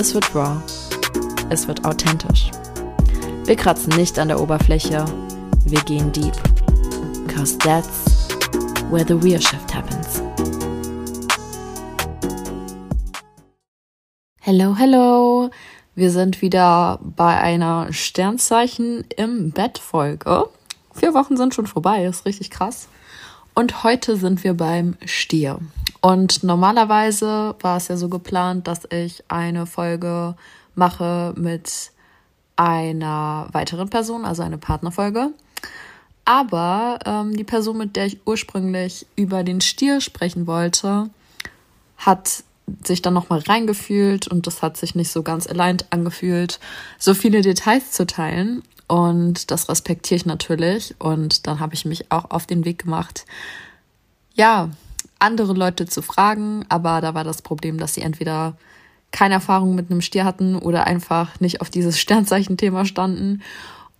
es wird raw, es wird authentisch. Wir kratzen nicht an der Oberfläche, wir gehen deep. Cause that's where the real shift happens. Hello, hello! Wir sind wieder bei einer Sternzeichen im Bett Folge. Vier Wochen sind schon vorbei, ist richtig krass. Und heute sind wir beim Stier. Und normalerweise war es ja so geplant, dass ich eine Folge mache mit einer weiteren Person, also eine Partnerfolge. Aber ähm, die Person, mit der ich ursprünglich über den Stier sprechen wollte, hat sich dann nochmal reingefühlt und das hat sich nicht so ganz aligned angefühlt, so viele Details zu teilen. Und das respektiere ich natürlich. Und dann habe ich mich auch auf den Weg gemacht, ja, andere Leute zu fragen, aber da war das Problem, dass sie entweder keine Erfahrung mit einem Stier hatten oder einfach nicht auf dieses Sternzeichen-Thema standen.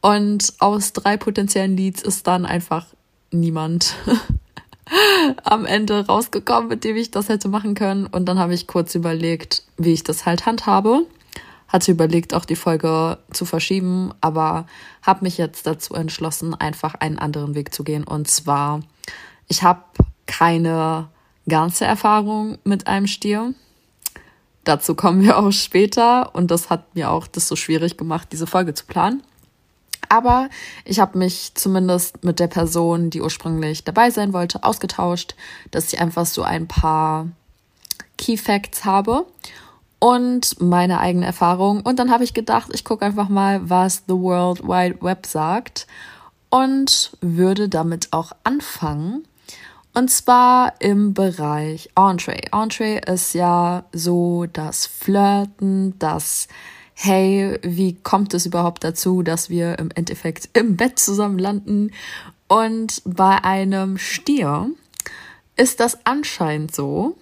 Und aus drei potenziellen Leads ist dann einfach niemand am Ende rausgekommen, mit dem ich das hätte machen können. Und dann habe ich kurz überlegt, wie ich das halt handhabe. Hatte überlegt, auch die Folge zu verschieben, aber habe mich jetzt dazu entschlossen, einfach einen anderen Weg zu gehen. Und zwar, ich habe keine ganze Erfahrung mit einem Stier. Dazu kommen wir auch später und das hat mir auch das so schwierig gemacht, diese Folge zu planen. Aber ich habe mich zumindest mit der Person, die ursprünglich dabei sein wollte, ausgetauscht, dass ich einfach so ein paar Key Facts habe und meine eigene Erfahrung. Und dann habe ich gedacht, ich gucke einfach mal, was The World Wide Web sagt und würde damit auch anfangen. Und zwar im Bereich Entree. Entree ist ja so das Flirten, das Hey, wie kommt es überhaupt dazu, dass wir im Endeffekt im Bett zusammen landen? Und bei einem Stier ist das anscheinend so,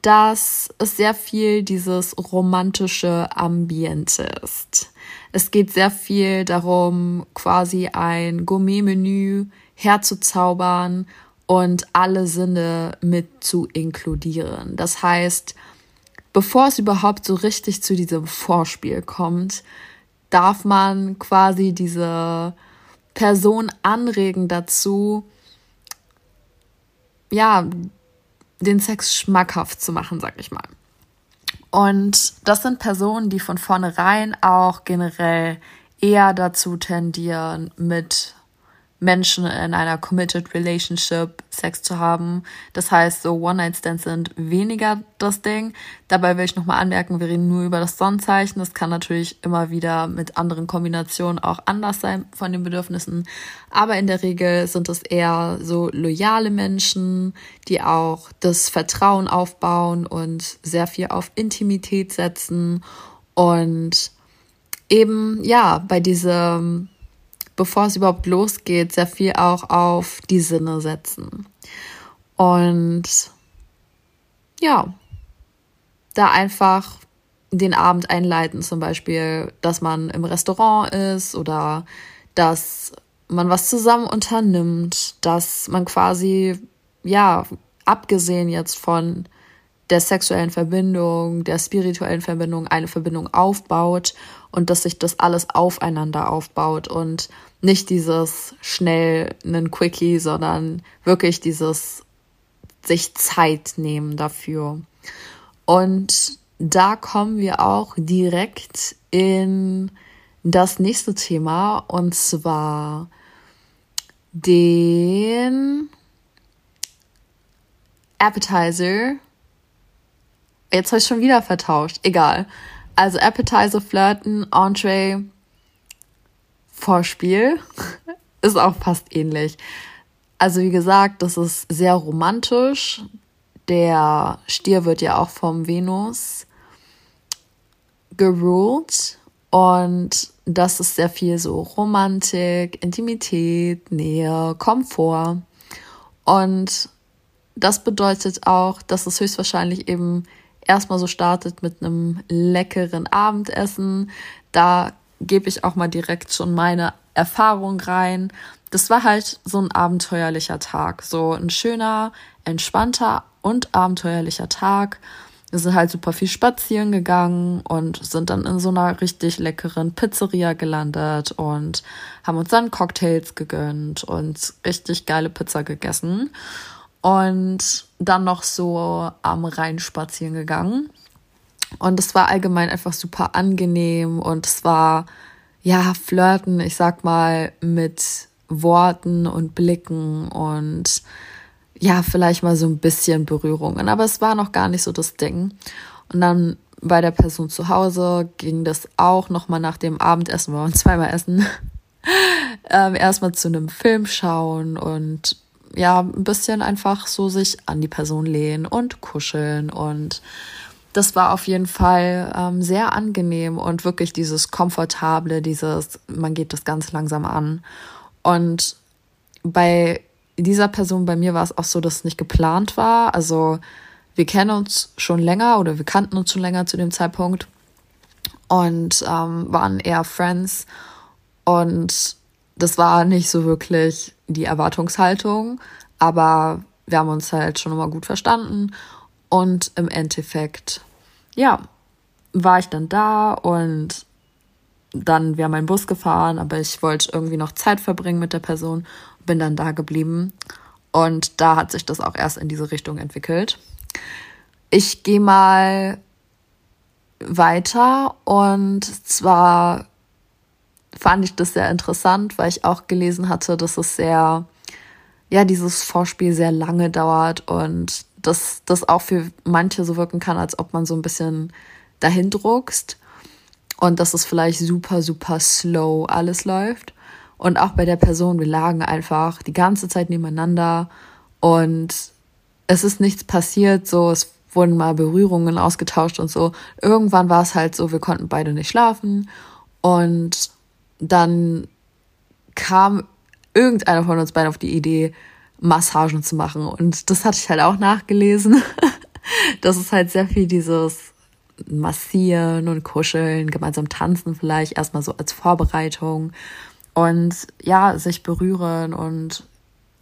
dass es sehr viel dieses romantische Ambiente ist. Es geht sehr viel darum, quasi ein Gourmet-Menü herzuzaubern und alle Sinne mit zu inkludieren. Das heißt, bevor es überhaupt so richtig zu diesem Vorspiel kommt, darf man quasi diese Person anregen dazu, ja, den Sex schmackhaft zu machen, sag ich mal. Und das sind Personen, die von vornherein auch generell eher dazu tendieren, mit Menschen in einer committed relationship Sex zu haben. Das heißt, so One-Night-Stands sind weniger das Ding. Dabei will ich nochmal anmerken, wir reden nur über das Sonnenzeichen. Das kann natürlich immer wieder mit anderen Kombinationen auch anders sein von den Bedürfnissen. Aber in der Regel sind es eher so loyale Menschen, die auch das Vertrauen aufbauen und sehr viel auf Intimität setzen und eben, ja, bei diesem bevor es überhaupt losgeht, sehr viel auch auf die Sinne setzen. Und ja, da einfach den Abend einleiten, zum Beispiel, dass man im Restaurant ist oder dass man was zusammen unternimmt, dass man quasi, ja, abgesehen jetzt von der sexuellen Verbindung, der spirituellen Verbindung eine Verbindung aufbaut und dass sich das alles aufeinander aufbaut und nicht dieses schnell einen Quickie, sondern wirklich dieses sich Zeit nehmen dafür. Und da kommen wir auch direkt in das nächste Thema und zwar den Appetizer Jetzt habe ich schon wieder vertauscht. Egal. Also Appetizer, Flirten, Entree, Vorspiel ist auch fast ähnlich. Also wie gesagt, das ist sehr romantisch. Der Stier wird ja auch vom Venus geruled und das ist sehr viel so Romantik, Intimität, Nähe, Komfort. Und das bedeutet auch, dass es höchstwahrscheinlich eben erstmal so startet mit einem leckeren Abendessen. Da gebe ich auch mal direkt schon meine Erfahrung rein. Das war halt so ein abenteuerlicher Tag, so ein schöner, entspannter und abenteuerlicher Tag. Wir sind halt super viel spazieren gegangen und sind dann in so einer richtig leckeren Pizzeria gelandet und haben uns dann Cocktails gegönnt und richtig geile Pizza gegessen und dann noch so am Rhein spazieren gegangen. Und es war allgemein einfach super angenehm und es war ja flirten, ich sag mal, mit Worten und Blicken und ja, vielleicht mal so ein bisschen Berührungen, aber es war noch gar nicht so das Ding. Und dann bei der Person zu Hause ging das auch nochmal nach dem Abendessen, wir waren zweimal essen, ähm, erstmal zu einem Film schauen und ja, ein bisschen einfach so sich an die Person lehnen und kuscheln und das war auf jeden Fall ähm, sehr angenehm und wirklich dieses komfortable, dieses, man geht das ganz langsam an. Und bei dieser Person, bei mir war es auch so, dass es nicht geplant war. Also wir kennen uns schon länger oder wir kannten uns schon länger zu dem Zeitpunkt und ähm, waren eher Friends. Und das war nicht so wirklich die Erwartungshaltung, aber wir haben uns halt schon immer gut verstanden. Und im Endeffekt, ja, war ich dann da und dann wäre mein Bus gefahren, aber ich wollte irgendwie noch Zeit verbringen mit der Person bin dann da geblieben. Und da hat sich das auch erst in diese Richtung entwickelt. Ich gehe mal weiter und zwar fand ich das sehr interessant, weil ich auch gelesen hatte, dass es sehr, ja, dieses Vorspiel sehr lange dauert und dass das auch für manche so wirken kann, als ob man so ein bisschen dahin druckst und dass es vielleicht super, super slow alles läuft. Und auch bei der Person, wir lagen einfach die ganze Zeit nebeneinander und es ist nichts passiert, so es wurden mal Berührungen ausgetauscht und so. Irgendwann war es halt so, wir konnten beide nicht schlafen und dann kam irgendeiner von uns beiden auf die Idee, Massagen zu machen und das hatte ich halt auch nachgelesen. das ist halt sehr viel dieses Massieren und Kuscheln, gemeinsam tanzen vielleicht erstmal so als Vorbereitung und ja, sich berühren und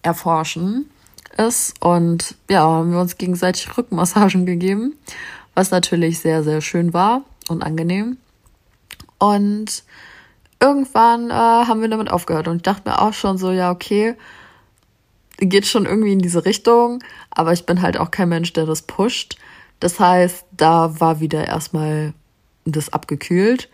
erforschen ist. Und ja, haben wir uns gegenseitig Rückenmassagen gegeben, was natürlich sehr, sehr schön war und angenehm. Und irgendwann äh, haben wir damit aufgehört und ich dachte mir auch schon so, ja, okay, geht schon irgendwie in diese Richtung, aber ich bin halt auch kein Mensch, der das pusht. Das heißt, da war wieder erstmal das abgekühlt.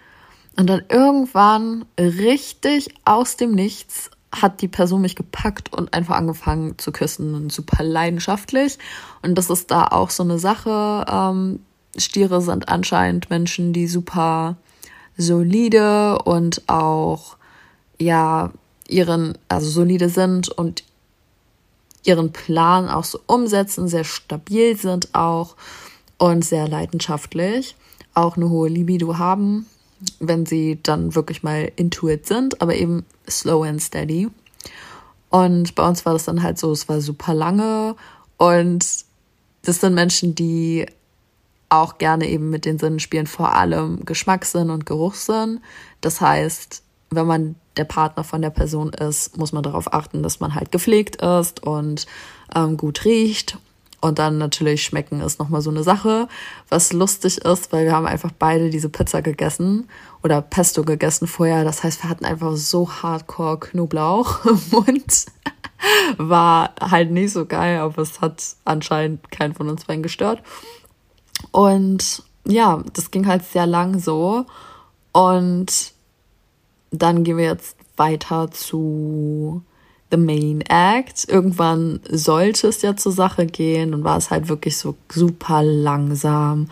Und dann irgendwann richtig aus dem Nichts hat die Person mich gepackt und einfach angefangen zu küssen und super leidenschaftlich. Und das ist da auch so eine Sache. Ähm, Stiere sind anscheinend Menschen, die super solide und auch ja ihren also solide sind und ihren Plan auch so umsetzen, sehr stabil sind auch und sehr leidenschaftlich, auch eine hohe Libido haben wenn sie dann wirklich mal intuit sind, aber eben slow and steady. Und bei uns war das dann halt so, es war super lange und das sind Menschen, die auch gerne eben mit den Sinnen spielen, vor allem Geschmackssinn und Geruchssinn. Das heißt, wenn man der Partner von der Person ist, muss man darauf achten, dass man halt gepflegt ist und ähm, gut riecht und dann natürlich schmecken ist nochmal so eine Sache, was lustig ist, weil wir haben einfach beide diese Pizza gegessen oder Pesto gegessen vorher. Das heißt, wir hatten einfach so hardcore Knoblauch im Mund. War halt nicht so geil, aber es hat anscheinend keinen von uns beiden gestört. Und ja, das ging halt sehr lang so. Und dann gehen wir jetzt weiter zu the main act. Irgendwann sollte es ja zur Sache gehen und war es halt wirklich so super langsam,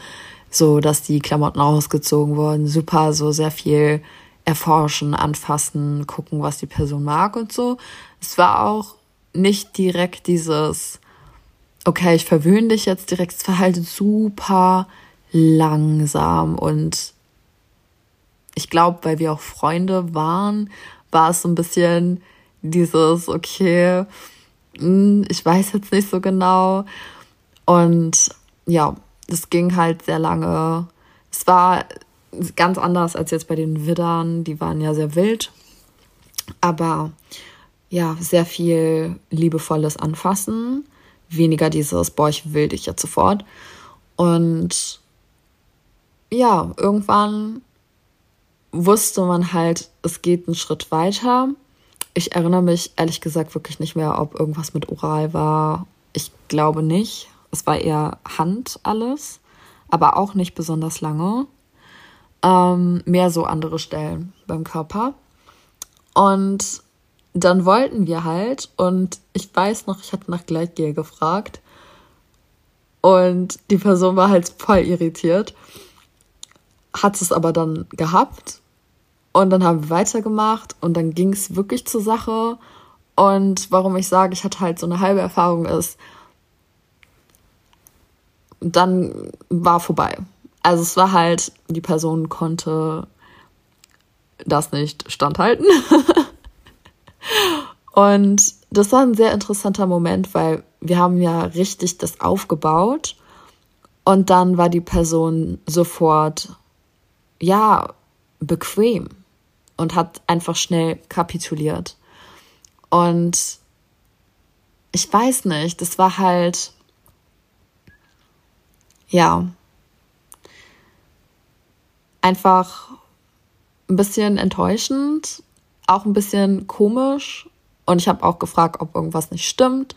so dass die Klamotten ausgezogen wurden, super so sehr viel erforschen, anfassen, gucken, was die Person mag und so. Es war auch nicht direkt dieses, okay, ich verwöhne dich jetzt direkt, es war halt super langsam und ich glaube, weil wir auch Freunde waren, war es so ein bisschen dieses, okay, hm, ich weiß jetzt nicht so genau. Und ja, es ging halt sehr lange. Es war ganz anders als jetzt bei den Widdern. Die waren ja sehr wild. Aber ja, sehr viel liebevolles Anfassen. Weniger dieses, boah, ich will dich jetzt sofort. Und ja, irgendwann wusste man halt, es geht einen Schritt weiter. Ich erinnere mich ehrlich gesagt wirklich nicht mehr, ob irgendwas mit Oral war. Ich glaube nicht. Es war eher Hand alles, aber auch nicht besonders lange. Ähm, mehr so andere Stellen beim Körper. Und dann wollten wir halt, und ich weiß noch, ich hatte nach Gleitgel gefragt. Und die Person war halt voll irritiert. Hat es aber dann gehabt. Und dann haben wir weitergemacht und dann ging es wirklich zur Sache. Und warum ich sage, ich hatte halt so eine halbe Erfahrung ist, dann war vorbei. Also es war halt, die Person konnte das nicht standhalten. und das war ein sehr interessanter Moment, weil wir haben ja richtig das aufgebaut und dann war die Person sofort, ja, bequem und hat einfach schnell kapituliert. Und ich weiß nicht, das war halt, ja, einfach ein bisschen enttäuschend, auch ein bisschen komisch. Und ich habe auch gefragt, ob irgendwas nicht stimmt.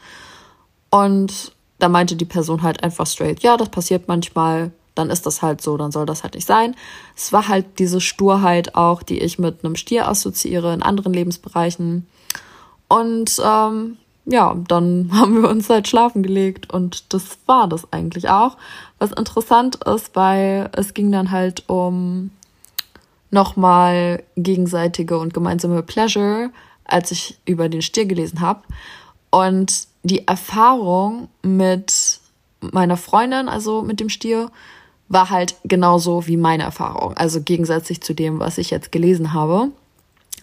Und da meinte die Person halt einfach straight, ja, das passiert manchmal, dann ist das halt so, dann soll das halt nicht sein. Es war halt diese Sturheit auch, die ich mit einem Stier assoziiere in anderen Lebensbereichen. Und ähm, ja, dann haben wir uns halt schlafen gelegt und das war das eigentlich auch. Was interessant ist, weil es ging dann halt um nochmal gegenseitige und gemeinsame Pleasure, als ich über den Stier gelesen habe. Und die Erfahrung mit meiner Freundin, also mit dem Stier, war halt genauso wie meine Erfahrung. Also gegensätzlich zu dem, was ich jetzt gelesen habe.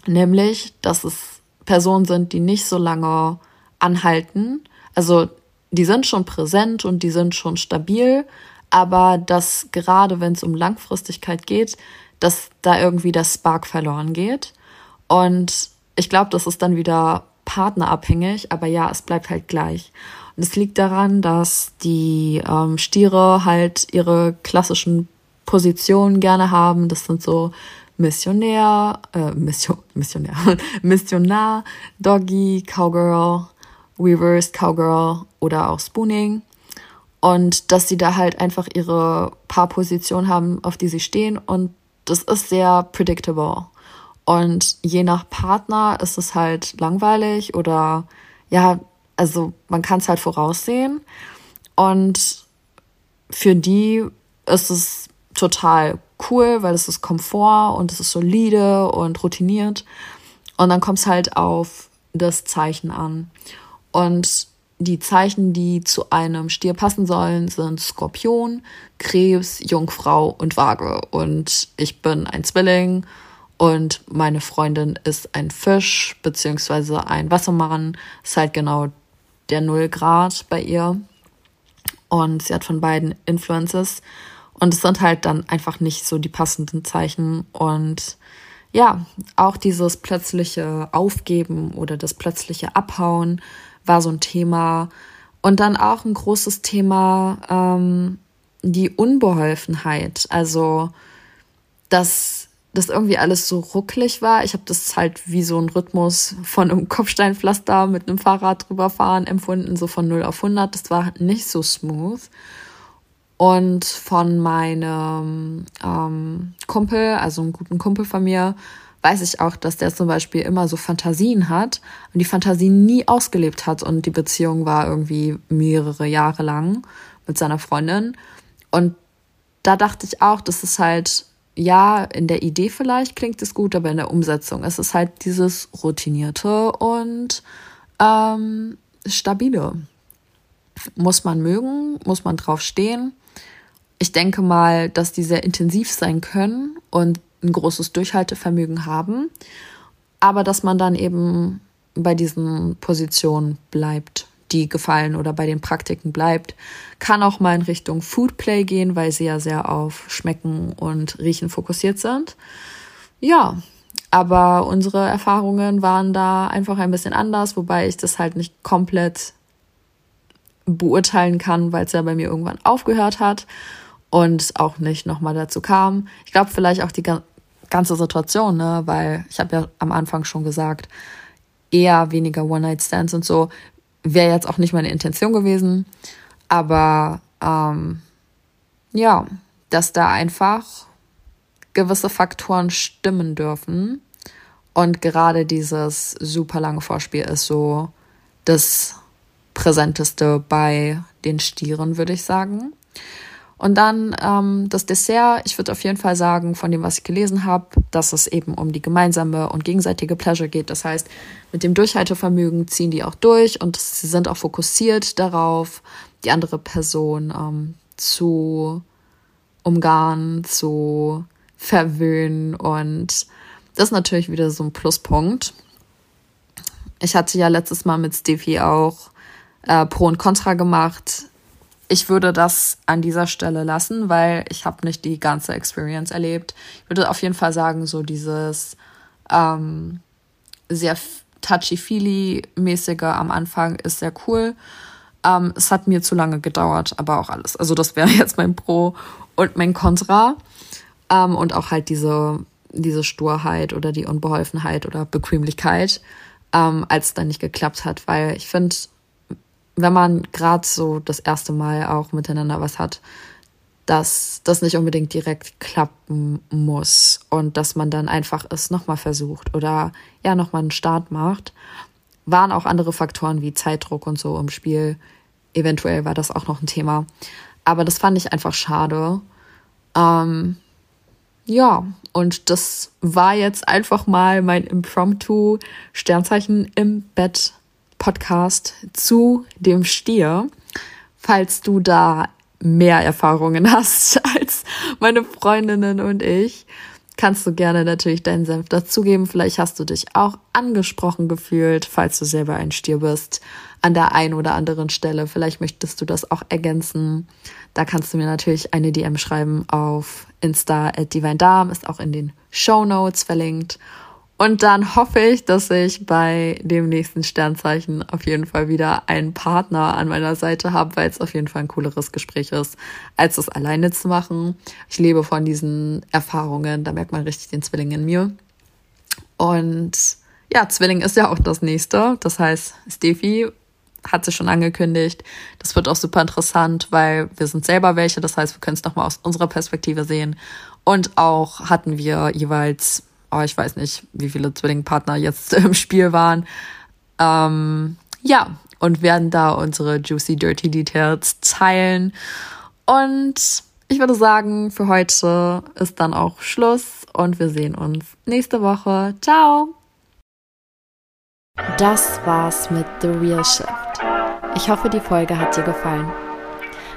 Nämlich, dass es Personen sind, die nicht so lange anhalten. Also die sind schon präsent und die sind schon stabil, aber dass gerade wenn es um Langfristigkeit geht, dass da irgendwie das Spark verloren geht. Und ich glaube, das ist dann wieder partnerabhängig, aber ja, es bleibt halt gleich. Und es liegt daran, dass die ähm, Stiere halt ihre klassischen Positionen gerne haben. Das sind so Missionär, äh, Mission, Missionär, Missionar, Doggy, Cowgirl, Reversed Cowgirl oder auch Spooning. Und dass sie da halt einfach ihre Paarposition haben, auf die sie stehen. Und das ist sehr predictable. Und je nach Partner ist es halt langweilig oder ja, also man kann es halt voraussehen. Und für die ist es total cool, weil es ist Komfort und es ist solide und routiniert. Und dann kommt es halt auf das Zeichen an. Und die Zeichen, die zu einem Stier passen sollen, sind Skorpion, Krebs, Jungfrau und Waage. Und ich bin ein Zwilling und meine Freundin ist ein Fisch beziehungsweise ein Wassermann. Ist halt genau der Null Grad bei ihr. Und sie hat von beiden Influences. Und es sind halt dann einfach nicht so die passenden Zeichen. Und ja, auch dieses plötzliche Aufgeben oder das plötzliche Abhauen war so ein Thema. Und dann auch ein großes Thema, ähm, die Unbeholfenheit. Also, dass das irgendwie alles so rucklig war. Ich habe das halt wie so ein Rhythmus von einem Kopfsteinpflaster mit einem Fahrrad drüber fahren empfunden, so von 0 auf 100. Das war nicht so smooth. Und von meinem ähm, Kumpel, also einem guten Kumpel von mir, weiß ich auch, dass der zum Beispiel immer so Fantasien hat und die Fantasien nie ausgelebt hat und die Beziehung war irgendwie mehrere Jahre lang mit seiner Freundin. Und da dachte ich auch, das ist halt, ja, in der Idee vielleicht klingt es gut, aber in der Umsetzung ist es halt dieses routinierte und ähm, stabile. Muss man mögen, muss man drauf stehen. Ich denke mal, dass die sehr intensiv sein können und ein großes Durchhaltevermögen haben, aber dass man dann eben bei diesen Positionen bleibt, die gefallen oder bei den Praktiken bleibt. Kann auch mal in Richtung Foodplay gehen, weil sie ja sehr auf Schmecken und Riechen fokussiert sind. Ja, aber unsere Erfahrungen waren da einfach ein bisschen anders, wobei ich das halt nicht komplett beurteilen kann, weil es ja bei mir irgendwann aufgehört hat und auch nicht nochmal dazu kam. Ich glaube vielleicht auch die ganze Situation, ne, weil ich habe ja am Anfang schon gesagt, eher weniger One-Night-Stands und so wäre jetzt auch nicht meine Intention gewesen. Aber ähm, ja, dass da einfach gewisse Faktoren stimmen dürfen. Und gerade dieses super lange Vorspiel ist so das Präsenteste bei den Stieren, würde ich sagen. Und dann ähm, das Dessert. Ich würde auf jeden Fall sagen, von dem, was ich gelesen habe, dass es eben um die gemeinsame und gegenseitige Pleasure geht. Das heißt, mit dem Durchhaltevermögen ziehen die auch durch und sie sind auch fokussiert darauf, die andere Person ähm, zu umgarnen, zu verwöhnen. Und das ist natürlich wieder so ein Pluspunkt. Ich hatte ja letztes Mal mit Stevie auch äh, Pro und Contra gemacht. Ich würde das an dieser Stelle lassen, weil ich habe nicht die ganze Experience erlebt. Ich würde auf jeden Fall sagen, so dieses ähm, sehr touchy-feely-mäßige am Anfang ist sehr cool. Ähm, es hat mir zu lange gedauert, aber auch alles. Also das wäre jetzt mein Pro und mein Contra. Ähm, und auch halt diese, diese Sturheit oder die Unbeholfenheit oder Bequemlichkeit, ähm, als es dann nicht geklappt hat. Weil ich finde, wenn man gerade so das erste Mal auch miteinander was hat, dass das nicht unbedingt direkt klappen muss und dass man dann einfach es nochmal versucht oder ja nochmal einen Start macht. Waren auch andere Faktoren wie Zeitdruck und so im Spiel. Eventuell war das auch noch ein Thema. Aber das fand ich einfach schade. Ähm, ja, und das war jetzt einfach mal mein Impromptu Sternzeichen im Bett Podcast zu dem Stier. Falls du da mehr Erfahrungen hast als meine Freundinnen und ich, kannst du gerne natürlich deinen Senf dazugeben. Vielleicht hast du dich auch angesprochen gefühlt, falls du selber ein Stier bist, an der einen oder anderen Stelle. Vielleicht möchtest du das auch ergänzen. Da kannst du mir natürlich eine DM schreiben auf Insta at Divine Darm, ist auch in den Show Notes verlinkt. Und dann hoffe ich, dass ich bei dem nächsten Sternzeichen auf jeden Fall wieder einen Partner an meiner Seite habe, weil es auf jeden Fall ein cooleres Gespräch ist, als es alleine zu machen. Ich lebe von diesen Erfahrungen, da merkt man richtig den Zwilling in mir. Und ja, Zwilling ist ja auch das nächste. Das heißt, Steffi hat sich schon angekündigt. Das wird auch super interessant, weil wir sind selber welche. Das heißt, wir können es nochmal aus unserer Perspektive sehen. Und auch hatten wir jeweils oh, ich weiß nicht, wie viele Zwillingpartner jetzt im Spiel waren. Ähm, ja, und werden da unsere juicy, dirty Details teilen. Und ich würde sagen, für heute ist dann auch Schluss und wir sehen uns nächste Woche. Ciao! Das war's mit The Real Shift. Ich hoffe, die Folge hat dir gefallen.